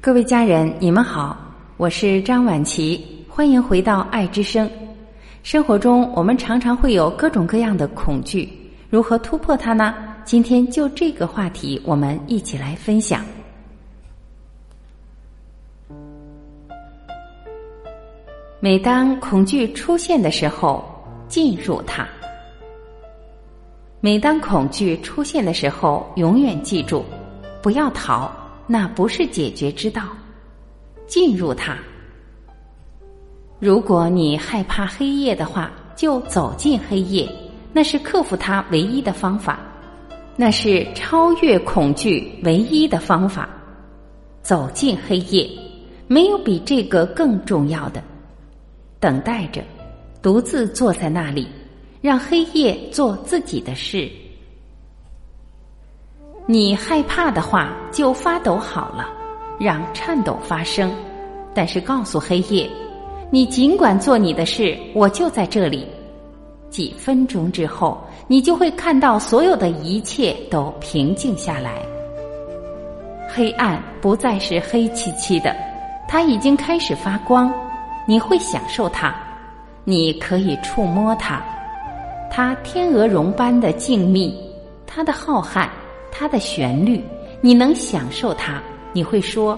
各位家人，你们好，我是张晚琪，欢迎回到爱之声。生活中，我们常常会有各种各样的恐惧，如何突破它呢？今天就这个话题，我们一起来分享。每当恐惧出现的时候，进入它；每当恐惧出现的时候，永远记住，不要逃，那不是解决之道。进入它。如果你害怕黑夜的话，就走进黑夜，那是克服它唯一的方法，那是超越恐惧唯一的方法。走进黑夜，没有比这个更重要的。等待着，独自坐在那里，让黑夜做自己的事。你害怕的话，就发抖好了，让颤抖发生。但是告诉黑夜，你尽管做你的事，我就在这里。几分钟之后，你就会看到所有的一切都平静下来。黑暗不再是黑漆漆的，它已经开始发光。你会享受它，你可以触摸它，它天鹅绒般的静谧，它的浩瀚，它的旋律，你能享受它。你会说：“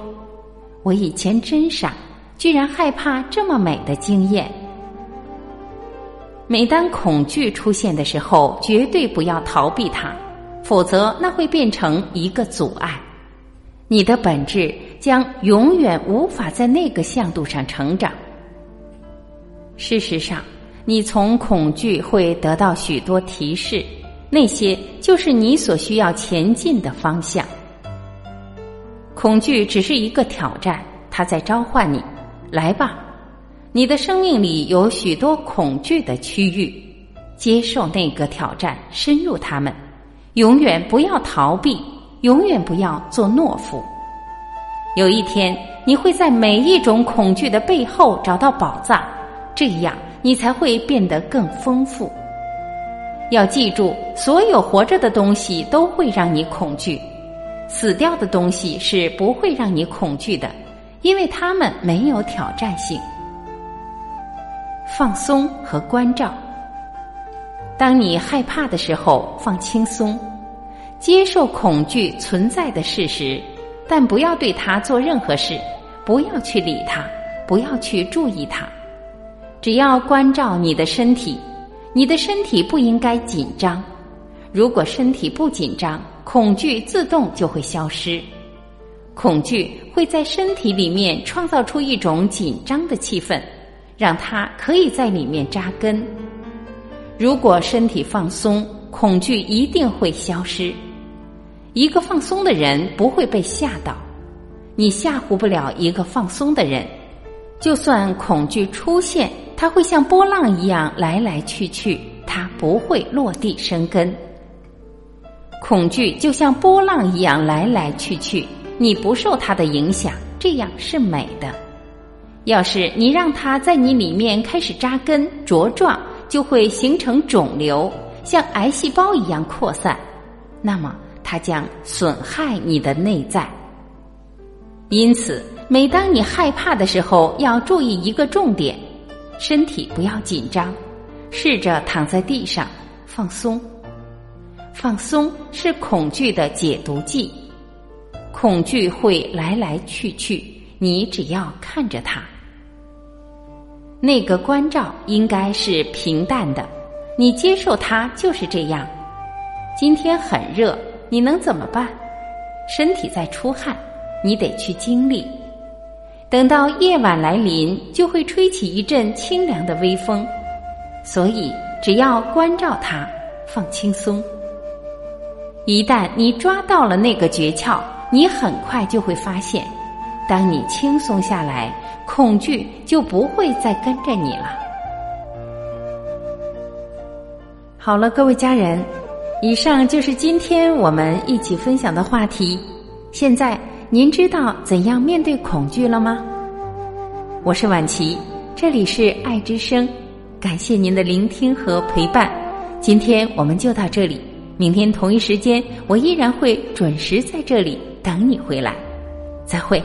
我以前真傻，居然害怕这么美的经验。”每当恐惧出现的时候，绝对不要逃避它，否则那会变成一个阻碍，你的本质将永远无法在那个向度上成长。事实上，你从恐惧会得到许多提示，那些就是你所需要前进的方向。恐惧只是一个挑战，它在召唤你，来吧！你的生命里有许多恐惧的区域，接受那个挑战，深入他们，永远不要逃避，永远不要做懦夫。有一天，你会在每一种恐惧的背后找到宝藏。这样，你才会变得更丰富。要记住，所有活着的东西都会让你恐惧，死掉的东西是不会让你恐惧的，因为它们没有挑战性。放松和关照。当你害怕的时候，放轻松，接受恐惧存在的事实，但不要对它做任何事，不要去理它，不要去注意它。只要关照你的身体，你的身体不应该紧张。如果身体不紧张，恐惧自动就会消失。恐惧会在身体里面创造出一种紧张的气氛，让它可以在里面扎根。如果身体放松，恐惧一定会消失。一个放松的人不会被吓到，你吓唬不了一个放松的人。就算恐惧出现。它会像波浪一样来来去去，它不会落地生根。恐惧就像波浪一样来来去去，你不受它的影响，这样是美的。要是你让它在你里面开始扎根茁壮，就会形成肿瘤，像癌细胞一样扩散，那么它将损害你的内在。因此，每当你害怕的时候，要注意一个重点。身体不要紧张，试着躺在地上放松。放松是恐惧的解毒剂，恐惧会来来去去，你只要看着它。那个关照应该是平淡的，你接受它就是这样。今天很热，你能怎么办？身体在出汗，你得去经历。等到夜晚来临，就会吹起一阵清凉的微风。所以，只要关照它，放轻松。一旦你抓到了那个诀窍，你很快就会发现，当你轻松下来，恐惧就不会再跟着你了。好了，各位家人，以上就是今天我们一起分享的话题。现在。您知道怎样面对恐惧了吗？我是婉琪，这里是爱之声，感谢您的聆听和陪伴。今天我们就到这里，明天同一时间我依然会准时在这里等你回来。再会。